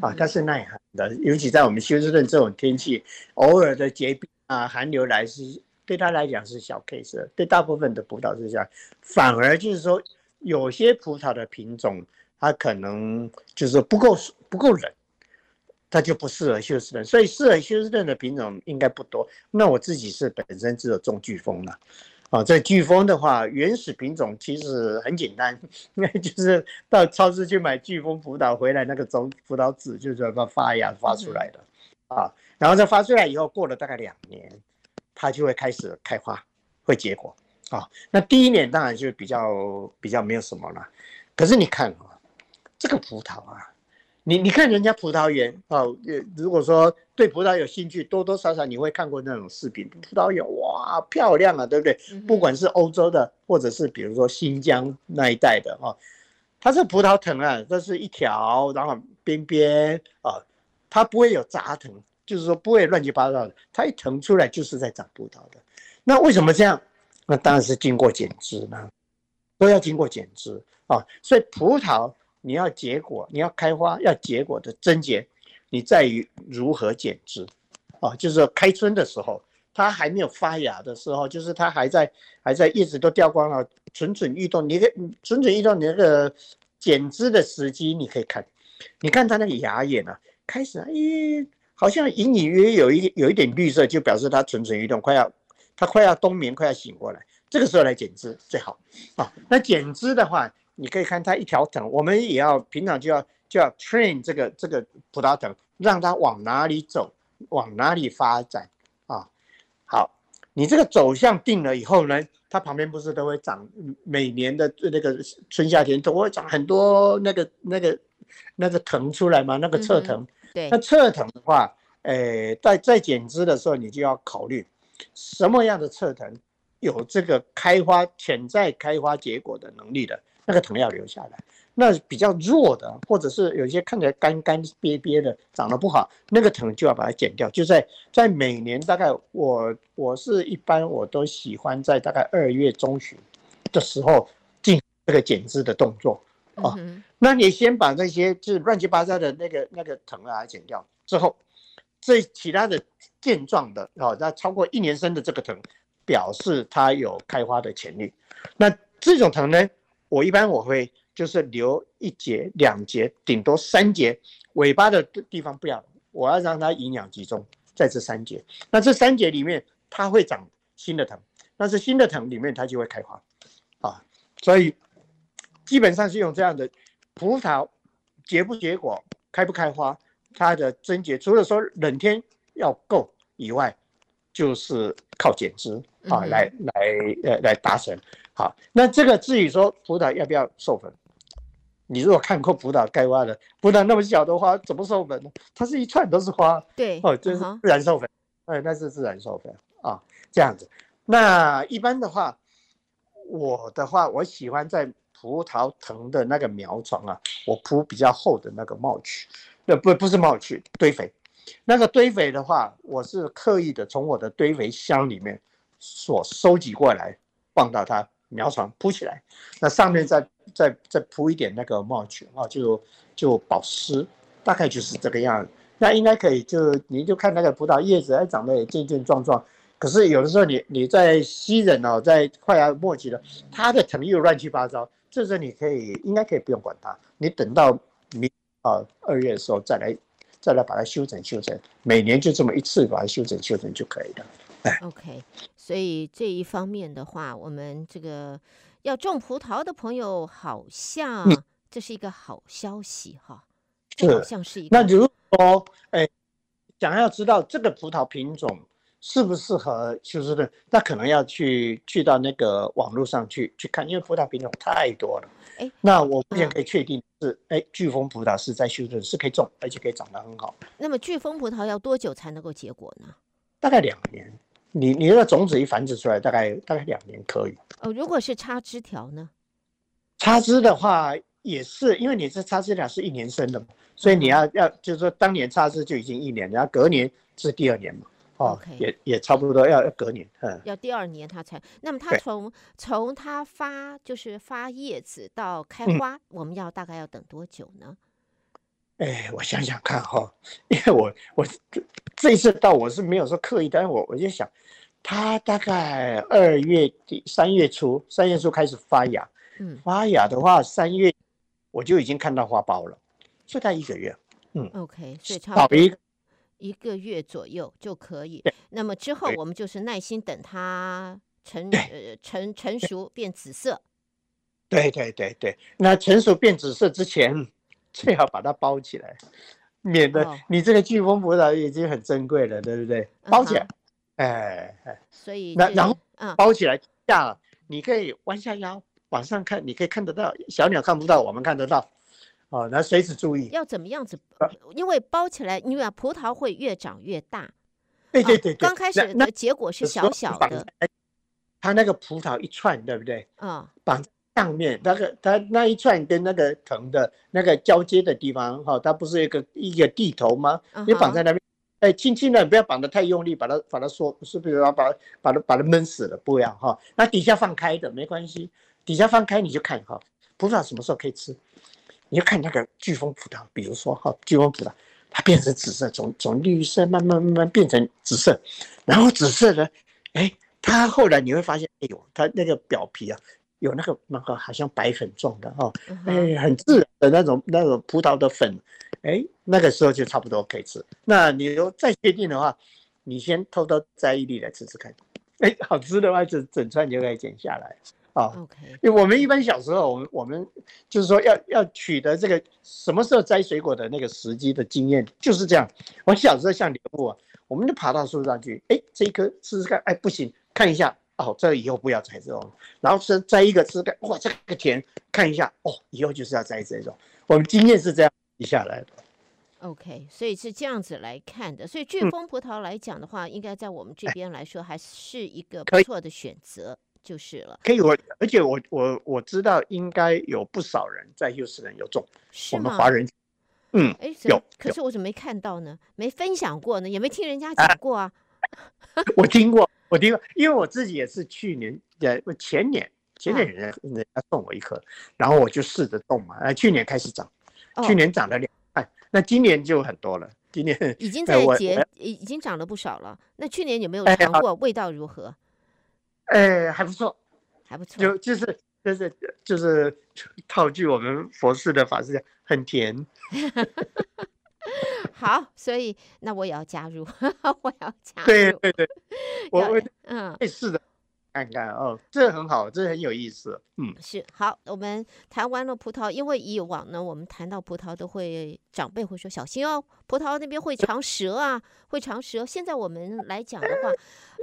啊，它是耐寒的，尤其在我们休斯顿这种天气，偶尔的结冰啊，寒流来是对它来讲是小 case，对大部分的葡萄是这样，反而就是说有些葡萄的品种。它可能就是不够不够冷，它就不适合休斯顿，所以适合休斯顿的品种应该不多。那我自己是本身只有种巨峰了，啊，这飓风的话，原始品种其实很简单，*laughs* 那就是到超市去买飓风葡萄回来，那个种葡萄籽就是要发芽发出来的，啊，然后再发出来以后，过了大概两年，它就会开始开花，会结果，啊，那第一年当然就比较比较没有什么了，可是你看啊。这个葡萄啊，你你看人家葡萄园哦，如果说对葡萄有兴趣，多多少少你会看过那种视频，葡萄园哇漂亮啊，对不对？不管是欧洲的，或者是比如说新疆那一带的哦，它是葡萄藤啊，这是一条，然后边边啊，它不会有杂藤，就是说不会乱七八糟的，它一藤出来就是在长葡萄的。那为什么这样？那当然是经过剪枝呢，都要经过剪枝啊，所以葡萄。你要结果，你要开花，要结果的症结，你在于如何剪枝，啊，就是说开春的时候，它还没有发芽的时候，就是它还在还在叶子都掉光了，蠢蠢欲动。你可蠢蠢欲动，你那个剪枝的时机，你可以看，你看它那个芽眼啊，开始哎，好像隐隐约约有一有一点绿色，就表示它蠢蠢欲动，快要它快要冬眠，快要醒过来，这个时候来剪枝最好啊。那剪枝的话。你可以看它一条藤，我们也要平常就要就要 train 这个这个葡萄藤，让它往哪里走，往哪里发展啊。好，你这个走向定了以后呢，它旁边不是都会长，每年的那个春夏天都会长很多那个那个那个藤出来吗？那个侧藤。对。那侧藤的话，诶，在在剪枝的时候，你就要考虑什么样的侧藤有这个开花潜在开花结果的能力的。那个藤要留下来，那比较弱的，或者是有些看起来干干瘪瘪的，长得不好，那个藤就要把它剪掉。就在在每年大概我我是一般我都喜欢在大概二月中旬的时候进这个剪枝的动作啊。那你先把那些就是乱七八糟的那个那个藤啊剪掉之后，这其他的健壮的啊，那超过一年生的这个藤，表示它有开花的潜力。那这种藤呢？我一般我会就是留一节、两节，顶多三节，尾巴的地方不要，我要让它营养集中在这三节。那这三节里面，它会长新的藤，那是新的藤里面它就会开花，啊，所以基本上是用这样的葡萄结不结果、开不开花，它的症结除了说冷天要够以外，就是靠剪枝啊来来呃来达成。好，那这个至于说葡萄要不要授粉，你如果看过葡萄开花的，葡萄那么小的花怎么授粉呢？它是一串都是花，对，哦，就是自然授粉，哎、uh 那是自然授粉啊，这样子。那一般的话，我的话，我喜欢在葡萄藤的那个苗床啊，我铺比较厚的那个 mulch，那不不是 mulch 堆肥，那个堆肥的话，我是刻意的从我的堆肥箱里面所收集过来，放到它苗床铺起来，那上面再再再铺一点那个 mulch 啊，就就保湿，大概就是这个样子，那应该可以就，您就看那个葡萄叶子，哎，长得也健健壮壮。可是有的时候你你在西人哦，在快要末期了，它的藤又乱七八糟，这时候你可以应该可以不用管它，你等到明啊二月的时候再来再来把它修整修整，每年就这么一次把它修整修整就可以了。哎，OK，所以这一方面的话，我们这个要种葡萄的朋友好像这是一个好消息哈，这好像是一个。那如果哎，想要知道这个葡萄品种。适不适合休斯顿？那可能要去去到那个网络上去去看，因为葡萄品种太多了。哎，那我目前可以确定是，哎，巨峰葡萄是在休斯顿是可以种，而且可以长得很好。那么巨峰葡萄要多久才能够结果呢？大概两年。你你那个种子一繁殖出来，大概大概两年可以。哦，如果是插枝条呢？插枝的话也是，因为你这插枝条是一年生的嘛，所以你要要就是说当年插枝就已经一年，然后隔年是第二年嘛。哦.也也差不多要要隔年，嗯，要第二年它才。那么它从从它发就是发叶子到开花，嗯，我们要大概要等多久呢？哎，我想想看哈，因为我我这一次到我是没有说刻意，但是我我就想，它大概二月底三月初三月初开始发芽，嗯，发芽的话三月我就已经看到花苞了，就大概一个月，嗯，OK，所以差不多。一个月左右就可以。那么之后我们就是耐心等它成呃成成熟变紫色。对对对对，那成熟变紫色之前，最好把它包起来，免得你这个巨峰葡萄已经很珍贵了，对不对？包起来，哎哎。所以那然后包起来下，你可以弯下腰往上看，你可以看得到，小鸟看不到，我们看得到。哦，那随时注意要怎么样子，因为包起来，因为葡萄会越长越大。对对对，刚开始的结果是小小的。它那个葡萄一串，对不对？啊，绑上面那个它那一串跟那个藤的那个交接的地方，哈，它不是一个一个地头吗？你绑在那边，哎，轻轻的，不要绑得太用力，把它把它缩，是不是要把把它把它闷死了？不要哈，那底下放开的没关系，底下放开你就看哈，葡萄什么时候可以吃？你就看那个巨峰葡萄，比如说哈，巨峰葡萄，它变成紫色，从从绿色慢慢慢慢变成紫色，然后紫色呢，哎，它后来你会发现，哎呦，它那个表皮啊，有那个那个好像白粉状的哈，哎，很自然的那种那种葡萄的粉，哎，那个时候就差不多可以吃。那你如果再确定的话，你先偷偷摘一粒来吃吃看，哎，好吃的话，整整串就可以剪下来。啊，OK，因为我们一般小时候，我们我们就是说要要取得这个什么时候摘水果的那个时机的经验就是这样。我小时候像礼物啊，我们就爬到树上去，哎，这一颗试试看，哎，不行，看一下，哦，这个以后不要摘这种，然后是摘一个枝干，哇，这个甜，看一下，哦，以后就是要摘这种。我们经验是这样一下来的。OK，所以是这样子来看的。所以巨峰葡萄来讲的话，嗯、应该在我们这边来说还是一个不错的选择。就是了，可以我，而且我我我知道应该有不少人在休斯人有种，我们华人，嗯，哎，有，可是我怎么没看到呢？没分享过呢？也没听人家讲过啊。啊 *laughs* 我听过，我第一个，因为我自己也是去年呃前年前年人家人家送我一颗，然后我就试着种嘛，呃，去年开始长，去年长了两块，那今年就很多了，今年已经在结，已已经长了不少了。那去年有没有尝过？味道如何？哎，还不错，还不错，就就是就是就是套句我们佛寺的法师讲，很甜。*laughs* *laughs* 好，所以那我也要加入，*laughs* 我要加入。对对对，我会嗯，是的。看看哦，这很好，这很有意思。嗯，是好。我们谈完了葡萄，因为以往呢，我们谈到葡萄都会长辈会说小心哦，葡萄那边会长蛇啊，会长蛇。现在我们来讲的话，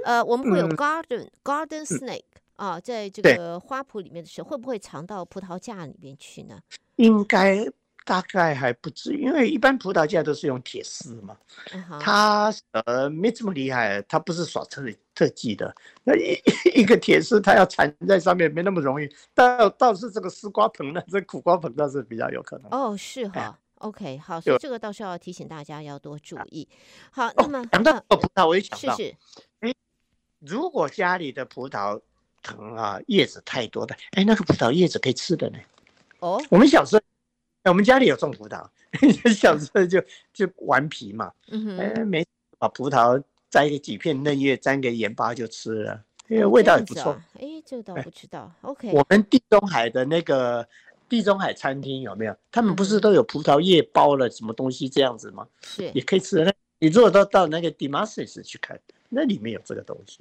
呃，我们会有 garden、嗯、garden snake，啊，在这个花圃里面的时候，会不会藏到葡萄架里面去呢？应该大概还不至于，因为一般葡萄架都是用铁丝嘛，嗯、它呃没这么厉害，它不是耍特特技的。那一 *laughs* 一个铁丝，它要缠在上面没那么容易。倒倒是这个丝瓜藤呢，这苦瓜棚倒是比较有可能。哦，是哈、哎、，OK，好，所以这个倒是要提醒大家要多注意。好，那么讲到葡萄，我也想到，是是，哎，如果家里的葡萄藤啊叶子太多的，哎，那个葡萄叶子可以吃的呢。哦，我们小时候。我们家里有种葡萄，*laughs* 小时候就就顽皮嘛，嗯哎，没把葡萄摘个几片嫩叶，沾个盐巴就吃了，因为味道也不错。哎，这个倒不知道。OK，我们地中海的那个地中海餐厅有没有？他们不是都有葡萄叶包了什么东西这样子吗？是，也可以吃。那你如果到到那个 Dimasis 去看，那里面有这个东西。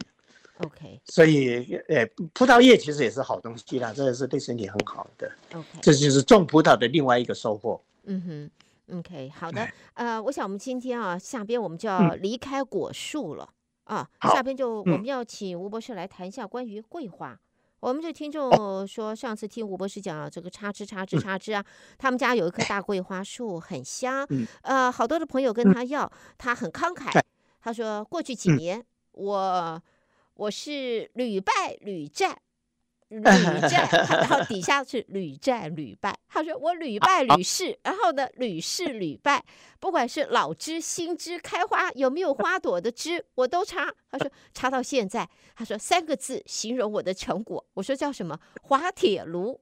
OK，所以，呃，葡萄叶其实也是好东西啦，这个是对身体很好的。OK，这就是种葡萄的另外一个收获。嗯哼，OK，好的。呃，我想我们今天啊，下边我们就要离开果树了、嗯、啊，下边就我们要请吴博士来谈一下关于桂花。嗯、我们这听众说，上次听吴博士讲这个插枝、插枝、插枝啊，他们家有一棵大桂花树，很香。嗯、呃，好多的朋友跟他要，他很慷慨。他说，过去几年我。我是屡败屡战，屡 *laughs* 战，然后底下是屡战屡败。他说我屡败屡试，然后呢屡试屡败，不管是老枝、新枝、开花有没有花朵的枝，我都插。他说插到现在，他说三个字形容我的成果，我说叫什么？滑铁卢。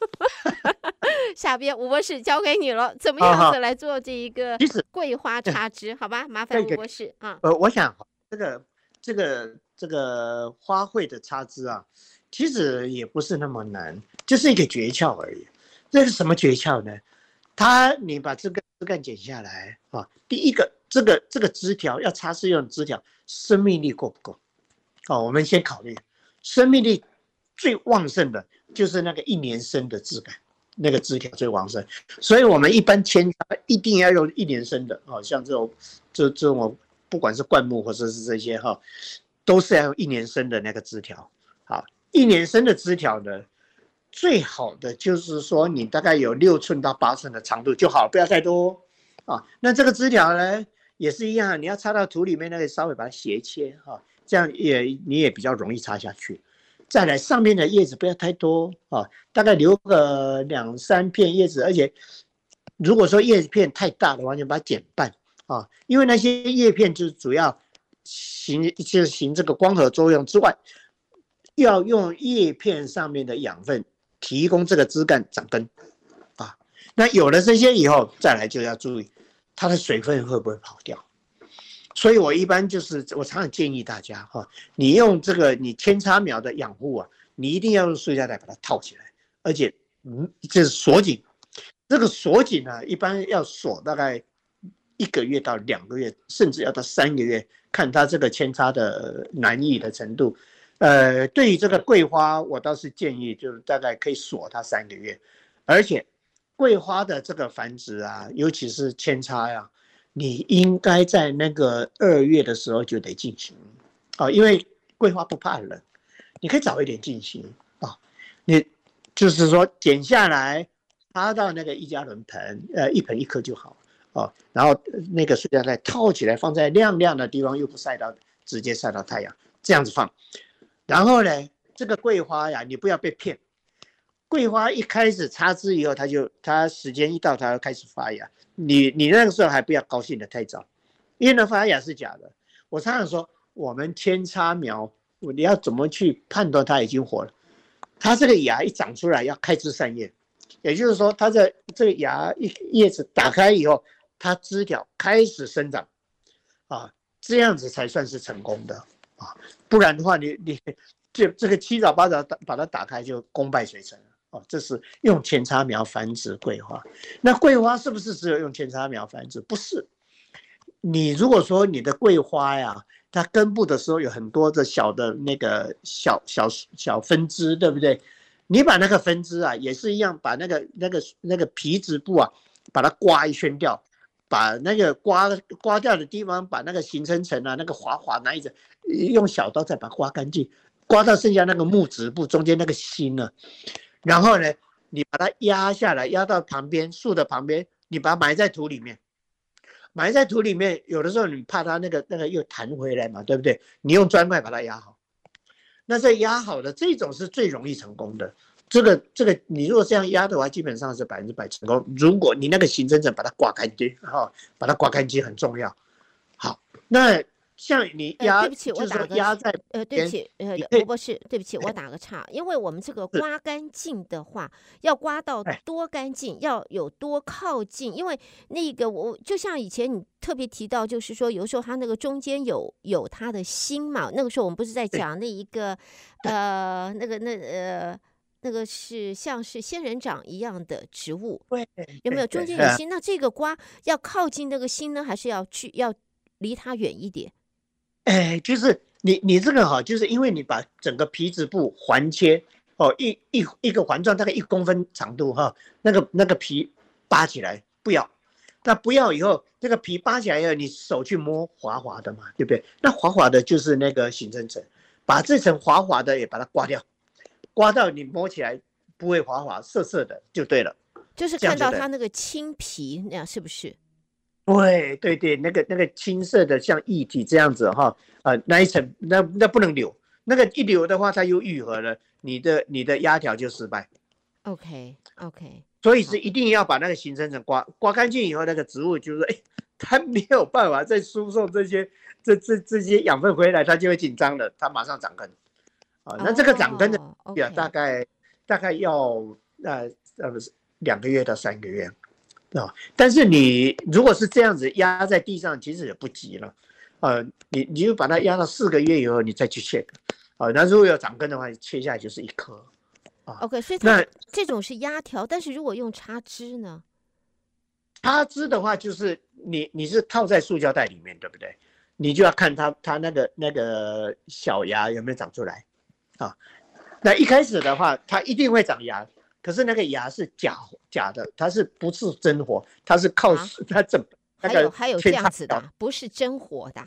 *laughs* 下边吴博士交给你了，怎么样子来做这一个桂花插枝？好吧，麻烦吴博士啊。呃，我想这个这个。这个花卉的插枝啊，其实也不是那么难，就是一个诀窍而已。这是什么诀窍呢？它你把这个枝干剪下来啊，第一个这个这个枝条要插是用枝条，生命力够不够？哦，我们先考虑生命力最旺盛的，就是那个一年生的枝干，那个枝条最旺盛。所以我们一般扦插一定要用一年生的哦，像这种这这种不管是灌木或者是这些哈。都是要用一年生的那个枝条，好，一年生的枝条呢，最好的就是说你大概有六寸到八寸的长度就好，不要太多啊。那这个枝条呢，也是一样，你要插到土里面，那个稍微把它斜切哈，这样也你也比较容易插下去。再来上面的叶子不要太多啊，大概留个两三片叶子，而且如果说叶片太大的话，就把它剪半啊，因为那些叶片就是主要。行就是行这个光合作用之外，要用叶片上面的养分提供这个枝干长根啊。那有了这些以后，再来就要注意它的水分会不会跑掉。所以我一般就是我常常建议大家哈，你用这个你扦插苗的养护啊，你一定要用塑胶袋把它套起来，而且嗯，就是锁紧。这个锁紧呢，一般要锁大概一个月到两个月，甚至要到三个月。看它这个扦插的难易的程度，呃，对于这个桂花，我倒是建议，就是大概可以锁它三个月，而且桂花的这个繁殖啊，尤其是扦插呀，你应该在那个二月的时候就得进行。啊，因为桂花不怕冷，你可以早一点进行。啊，你就是说剪下来插到那个一加仑盆，呃，一盆一颗就好。哦，然后那个塑料袋套起来，放在亮亮的地方，又不晒到，直接晒到太阳，这样子放。然后呢，这个桂花呀，你不要被骗。桂花一开始插枝以后，它就它时间一到，它就开始发芽。你你那个时候还不要高兴的太早，因为那发芽是假的。我常常说，我们扦插苗，你要怎么去判断它已经活了？它这个芽一长出来要开枝散叶，也就是说，它的这个芽一叶子打开以后。它枝条开始生长，啊，这样子才算是成功的啊，不然的话你，你你这这个七早八早打把它打开就功败垂成了啊。这是用扦插苗繁殖桂花，那桂花是不是只有用扦插苗繁殖？不是，你如果说你的桂花呀，它根部的时候有很多的小的那个小小小分支，对不对？你把那个分支啊，也是一样，把那个那个那个皮质部啊，把它刮一圈掉。把那个刮刮掉的地方，把那个形成层啊，那个滑滑那一层，用小刀再把它刮干净，刮到剩下那个木质部中间那个芯呢，然后呢，你把它压下来，压到旁边树的旁边，你把它埋在土里面，埋在土里面，有的时候你怕它那个那个又弹回来嘛，对不对？你用砖块把它压好，那这压好的这种是最容易成功的。这个这个，你如果这样压的话，基本上是百分之百成功。如果你那个行政证把它刮干净，哈，把它刮干净很重要。好，那。像你压，对不起，我打个压在呃，对不起，呃，吴博士，对不起，我打个岔，因为我们这个刮干净的话，要刮到多干净，要有多靠近，因为那个我就像以前你特别提到，就是说有时候它那个中间有有它的心嘛，那个时候我们不是在讲那一个呃那个那呃那个是像是仙人掌一样的植物，有没有中间有心？那这个瓜要靠近那个心呢，还是要去要离它远一点？哎，就是你你这个哈，就是因为你把整个皮子部环切哦，一一一个环状大概一公分长度哈，那个那个皮扒起来不要，那不要以后那个皮扒起来以后，你手去摸滑滑的嘛，对不对？那滑滑的就是那个形成层，把这层滑滑的也把它刮掉，刮到你摸起来不会滑滑涩涩的就对了，就是看到它那个青皮那样是不是？对对对，那个那个青色的像液体这样子哈，啊，那一层那那不能留，那个一留的话它又愈合了，你的你的压条就失败。OK OK，所以是一定要把那个形成层刮刮干净以后，那个植物就是哎，它没有办法再输送这些这这这些养分回来，它就会紧张了，它马上长根。啊，那这个长根的呀，大概大概要呃呃不是两个月到三个月。啊，但是你如果是这样子压在地上，其实也不急了，呃，你你就把它压到四个月以后，你再去切，啊，那如果要长根的话，切下来就是一颗，啊，OK，所以那这种是压条，但是如果用插枝呢？插枝的话，就是你你是套在塑胶袋里面，对不对？你就要看它它那个那个小芽有没有长出来，啊，那一开始的话，它一定会长芽。可是那个芽是假假的，它是不是真活？它是靠它怎么？还有还有这样子的，不是真活的，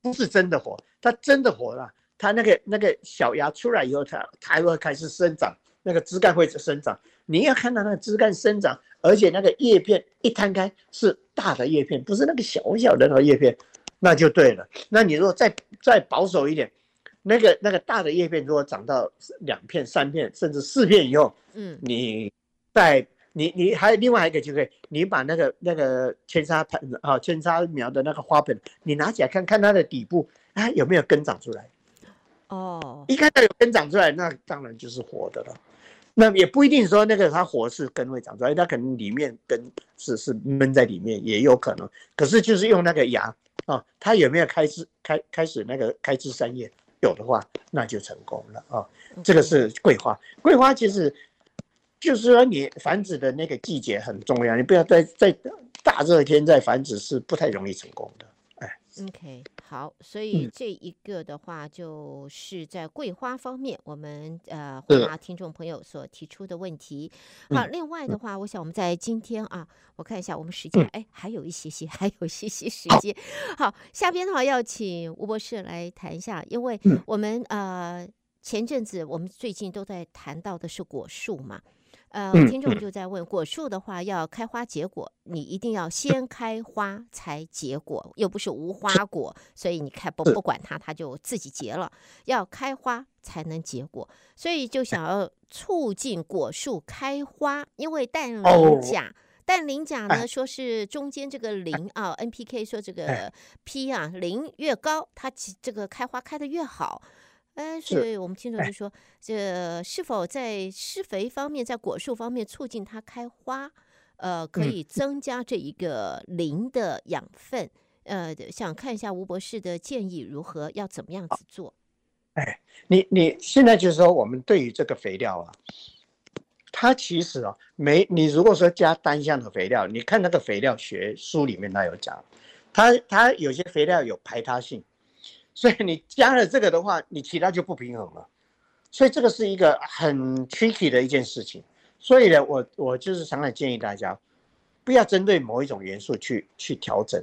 不是真的活，它真的活了。它那个那个小芽出来以后，它它还会开始生长，那个枝干会生长。你要看到那个枝干生长，而且那个叶片一摊开是大的叶片，不是那个小小的那个叶片，那就对了。那你如果再再保守一点。那个那个大的叶片，如果长到两片、三片，甚至四片以后，嗯，你在你你还有另外一个机会，你把那个那个扦插盆啊，扦插苗的那个花盆，你拿起来看看它的底部，啊有没有根长出来？哦，一看到有根长出来，那当然就是活的了。那也不一定说那个它活是根会长出来，它可能里面根是是闷在里面也有可能。可是就是用那个芽啊，它有没有开枝开开始那个开枝散叶？有的话，那就成功了啊！这个是桂花，桂花其实就是说你繁殖的那个季节很重要，你不要在在大热天在繁殖是不太容易成功的。哎，OK，好，所以这一个的话就是在桂花方面，我们呃回答听众朋友所提出的问题。好，另外的话，我想我们在今天啊，我看一下我们时间，哎，还有一些些，*laughs* 还有一些些时间。好，下边的话要请吴博士来谈一下，因为我们呃前阵子我们最近都在谈到的是果树嘛。呃，听众就在问，果树的话要开花结果，你一定要先开花才结果，又不是无花果，所以你开不不管它，它就自己结了。要开花才能结果，所以就想要促进果树开花，因为氮磷钾，氮磷钾呢说是中间这个磷啊，NPK 说这个 P 啊，磷越高，它这个开花开得越好。哎，所以我们听众就说，这是否在施肥方面，在果树方面促进它开花，呃，可以增加这一个磷的养分。呃，想看一下吴博士的建议如何，要怎么样子做？哎，你你现在就是说，我们对于这个肥料啊，它其实啊，没你如果说加单向的肥料，你看那个肥料学书里面它有讲，它它有些肥料有排他性。所以你加了这个的话，你其他就不平衡了，所以这个是一个很 tricky 的一件事情。所以呢，我我就是常常建议大家，不要针对某一种元素去去调整，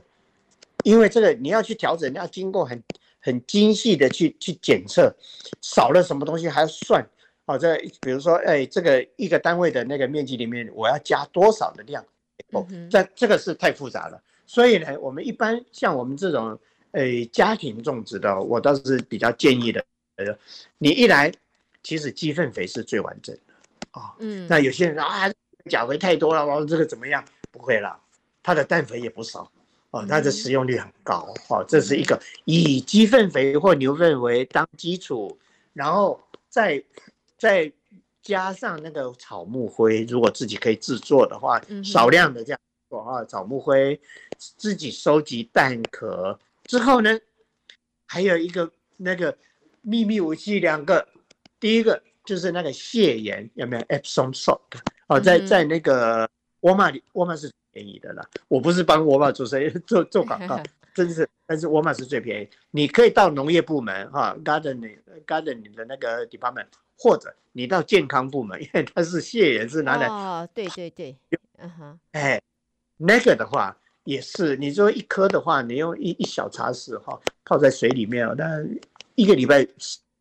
因为这个你要去调整，你要经过很很精细的去去检测，少了什么东西还要算。好，这比如说，哎，这个一个单位的那个面积里面，我要加多少的量？哦，这这个是太复杂了。所以呢，我们一般像我们这种，哎，家庭种植的，我倒是比较建议的。呃，你一来，其实鸡粪肥是最完整的。啊，嗯，那有些人说啊，钾肥太多了，我说这个怎么样？不会啦，它的氮肥也不少。哦，它的使用率很高。哦，这是一个以鸡粪肥或牛粪肥当基础，然后再。再加上那个草木灰，如果自己可以制作的话，少量的这样做啊，草木灰自己收集蛋壳之后呢，还有一个那个秘密武器两个，第一个就是那个泻盐，有没有 Epsom salt？哦，在在那个沃尔玛里，沃尔玛是便宜的啦。我不是帮沃尔玛做生意做做广告，*laughs* 真是，但是沃尔玛是最便宜。你可以到农业部门哈，gardening gardening 的那个 department。或者你到健康部门，因为它是泻盐，是拿来哦，对对对，嗯哼，哎，那个的话也是，你说一颗的话，你用一一小茶匙哈，泡在水里面啊，那一个礼拜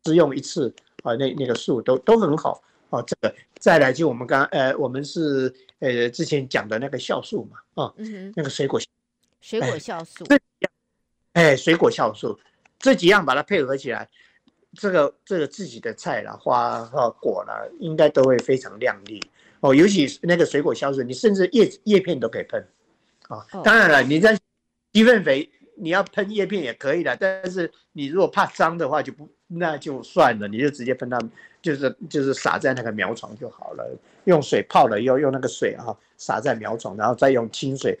只用一次啊，那那个树都都很好哦。这个再来就我们刚呃，我们是呃之前讲的那个酵素嘛，啊，嗯哼，那个水果水果酵素，哎，水果酵素这几样把它配合起来。这个这个自己的菜啦、花和果啦，应该都会非常亮丽哦。尤其是那个水果酵素，你甚至叶叶片都可以喷啊。当然了，你在鸡粪肥，你要喷叶片也可以的。但是你如果怕脏的话，就不那就算了，你就直接喷到，就是就是撒在那个苗床就好了。用水泡了，又用那个水啊撒在苗床，然后再用清水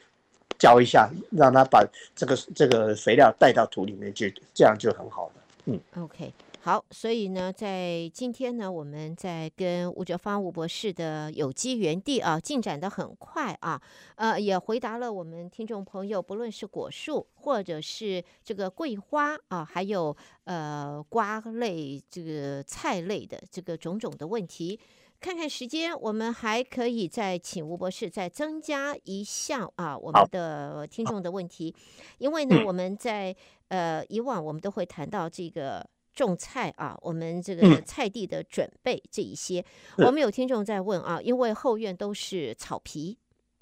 浇一下，让它把这个这个肥料带到土里面去，这样就很好了。嗯，OK。好，所以呢，在今天呢，我们在跟吴哲芳吴博士的有机园地啊，进展的很快啊，呃，也回答了我们听众朋友，不论是果树或者是这个桂花啊，还有呃瓜类这个菜类的这个种种的问题。看看时间，我们还可以再请吴博士再增加一项啊，我们的听众的问题，因为呢，我们在呃以往我们都会谈到这个。种菜啊，我们这个菜地的准备这一些，嗯、我们有听众在问啊，因为后院都是草皮，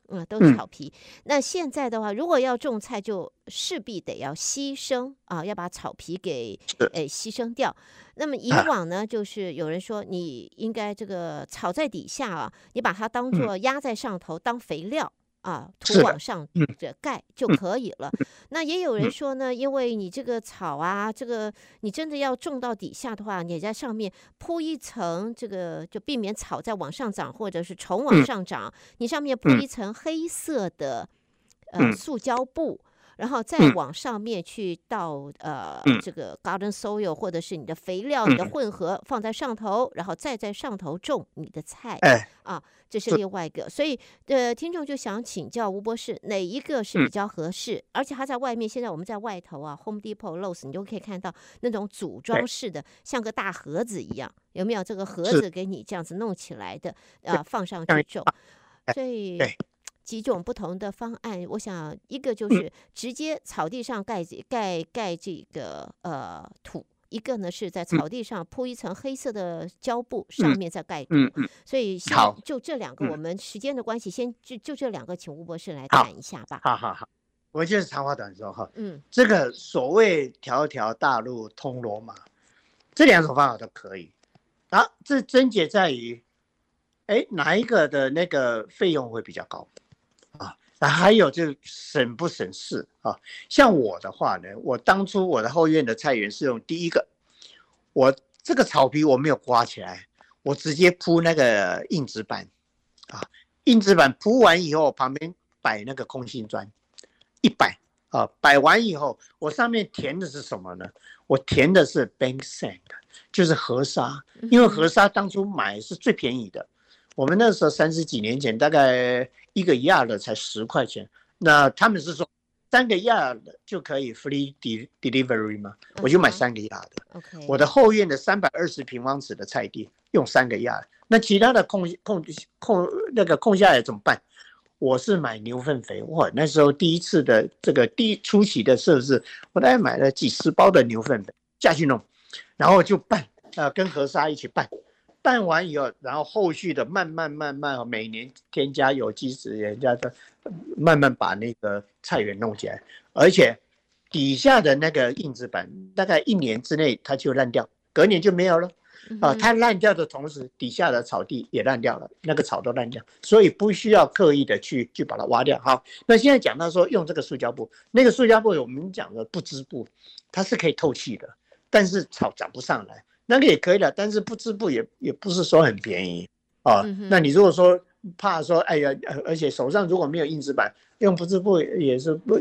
嗯，都是草皮。嗯、那现在的话，如果要种菜，就势必得要牺牲啊，要把草皮给诶牺牲掉。那么以往呢，就是有人说你应该这个草在底下啊，你把它当做压在上头当肥料。啊，土往上这盖就可以了。那也有人说呢，因为你这个草啊，这个你真的要种到底下的话，你在上面铺一层这个，就避免草再往上长，或者是虫往上长。你上面铺一层黑色的呃塑胶布。然后再往上面去倒呃这个 garden soil 或者是你的肥料、你的混合放在上头，然后再在上头种你的菜。啊，这是另外一个。所以呃，听众就想请教吴博士，哪一个是比较合适？而且他在外面，现在我们在外头啊，Home Depot、Lowe's，你就可以看到那种组装式的，像个大盒子一样，有没有这个盒子给你这样子弄起来的啊？放上去种，所以。几种不同的方案，我想一个就是直接草地上盖盖盖这个呃土，一个呢是在草地上铺一层黑色的胶布，上面再盖土。所以先就这两个，我们时间的关系，先就就这两个，请吴博士来谈一下吧。好好好，我就是长话短说哈。嗯，这个所谓条条大路通罗马，这两种方法都可以。啊，这症结在于，哎，哪一个的那个费用会比较高？那还有就是省不省事啊？像我的话呢，我当初我的后院的菜园是用第一个，我这个草皮我没有刮起来，我直接铺那个硬纸板，啊，硬纸板铺完以后，旁边摆那个空心砖，一摆啊，摆完以后，我上面填的是什么呢？我填的是 bank sand，就是河沙，因为河沙当初买是最便宜的。我们那时候三十几年前，大概一个 yard 才十块钱。那他们是说三个 yard 就可以 free delivery 吗？我就买三个 yard。Okay. 我的后院的三百二十平方尺的菜地用三个 yard，那其他的空空空那个空下来怎么办？我是买牛粪肥，哇，那时候第一次的这个第一初期的设置，我大概买了几十包的牛粪肥下去弄，然后就拌，呃，跟河沙一起拌，拌完以后，然后后续的慢慢慢慢，每年添加有机质，人家的慢慢把那个菜园弄起来，而且底下的那个硬纸板大概一年之内它就烂掉，隔年就没有了。啊，它烂掉的同时，底下的草地也烂掉了，那个草都烂掉，所以不需要刻意的去去把它挖掉。好，那现在讲到说用这个塑胶布，那个塑胶布我们讲的不织布，它是可以透气的，但是草长不上来，那个也可以的，但是不织布也也不是说很便宜啊。那你如果说怕说，哎呀，而且手上如果没有硬纸板，用不织布也是不，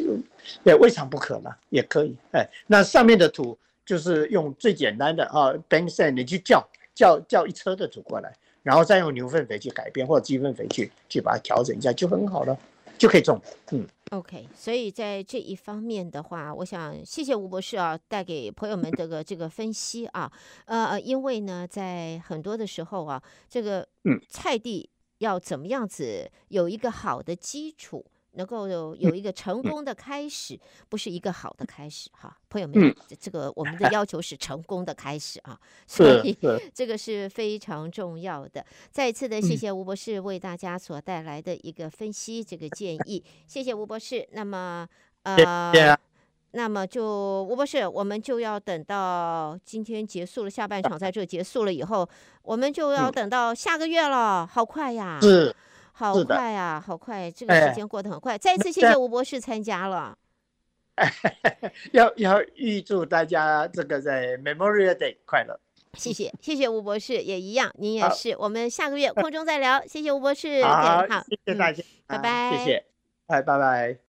也未尝不可嘛，也可以。哎，那上面的土。就是用最简单的啊，bank sand，你去叫叫叫一车的土过来，然后再用牛粪肥去改变，或者鸡粪肥去去把它调整一下，就很好了，就可以种。嗯，OK。所以在这一方面的话，我想谢谢吴博士啊，带给朋友们这个这个分析啊，呃，因为呢，在很多的时候啊，这个嗯，菜地要怎么样子有一个好的基础。能够有有一个成功的开始，不是一个好的开始哈，朋友们，这个我们的 *laughs* 要求是成功的开始啊，*laughs* 所以这个是非常重要的。再一次的谢谢吴博士为大家所带来的一个分析，这个建议，谢谢吴博士。那么呃，那么就吴博士，我们就要等到今天结束了下半场，在这结束了以后，我们就要等到下个月了，好快呀！是。好快啊，好快！这个时间过得很快。哎、再次谢谢吴博士参加了。*laughs* 要要预祝大家这个在 Memorial Day 快乐。谢谢谢谢吴博士，也一样，您也是。我们下个月空中再聊。谢谢吴博士。好，好，谢谢大家，嗯、拜拜。谢谢，拜拜拜。